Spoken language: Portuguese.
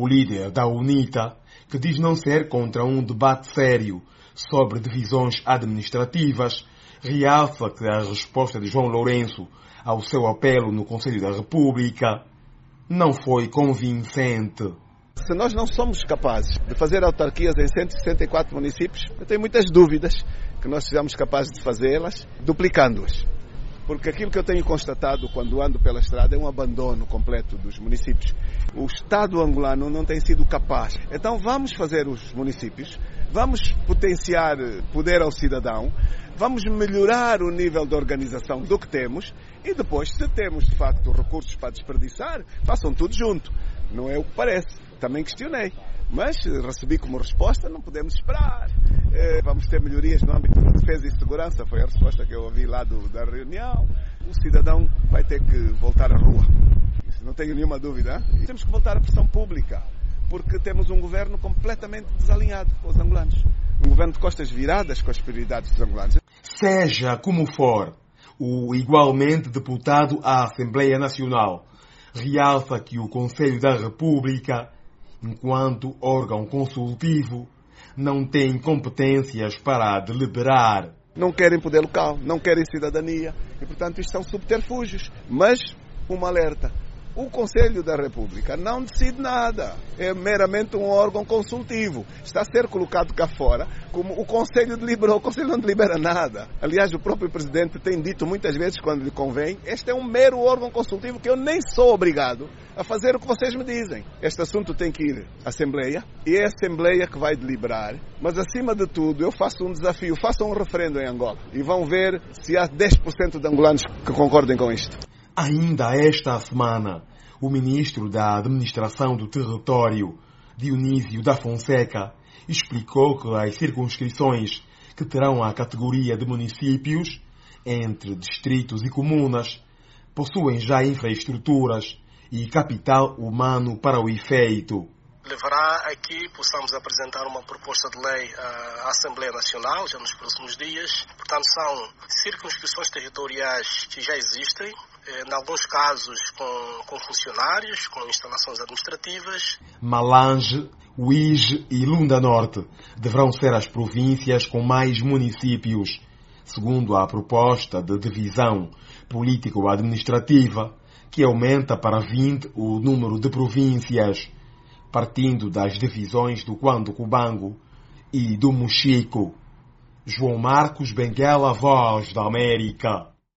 O líder da UNITA, que diz não ser contra um debate sério sobre divisões administrativas, realça que a resposta de João Lourenço ao seu apelo no Conselho da República não foi convincente. Se nós não somos capazes de fazer autarquias em 164 municípios, eu tenho muitas dúvidas que nós sejamos capazes de fazê-las, duplicando-as. Porque aquilo que eu tenho constatado quando ando pela estrada é um abandono completo dos municípios. O Estado angolano não tem sido capaz. Então vamos fazer os municípios, vamos potenciar poder ao cidadão, vamos melhorar o nível de organização do que temos e depois, se temos de facto recursos para desperdiçar, façam tudo junto. Não é o que parece. Também questionei. Mas recebi como resposta, não podemos esperar. Eh, vamos ter melhorias no âmbito da defesa e segurança, foi a resposta que eu ouvi lá do, da reunião. O cidadão vai ter que voltar à rua. Isso não tenho nenhuma dúvida. E temos que voltar à pressão pública, porque temos um governo completamente desalinhado com os angolanos. Um governo de costas viradas com as prioridades dos angolanos. Seja como for, o igualmente deputado à Assembleia Nacional realça que o Conselho da República, enquanto órgão consultivo, não tem competências para deliberar. Não querem poder local, não querem cidadania e, portanto, isto são subterfúgios. Mas, um alerta: o Conselho da República não decide nada. É meramente um órgão consultivo. Está a ser colocado cá fora como o Conselho deliberou. O Conselho não delibera nada. Aliás, o próprio Presidente tem dito muitas vezes, quando lhe convém, este é um mero órgão consultivo que eu nem sou obrigado a fazer o que vocês me dizem. Este assunto tem que ir à Assembleia e é a Assembleia que vai deliberar. Mas, acima de tudo, eu faço um desafio. Façam um referendo em Angola e vão ver se há 10% de angolanos que concordem com isto. Ainda esta semana, o ministro da Administração do Território, Dionísio da Fonseca, explicou que as circunscrições que terão a categoria de municípios, entre distritos e comunas, possuem já infraestruturas e capital humano para o efeito levará a que possamos apresentar uma proposta de lei à Assembleia Nacional já nos próximos dias. Portanto, são circunscrições territoriais que já existem, eh, em alguns casos com, com funcionários, com instalações administrativas. Malange, Uige e Lunda Norte deverão ser as províncias com mais municípios, segundo a proposta de divisão político-administrativa, que aumenta para 20 o número de províncias partindo das divisões do Quando Cubango e do Muxico. João Marcos Benguela, Voz da América.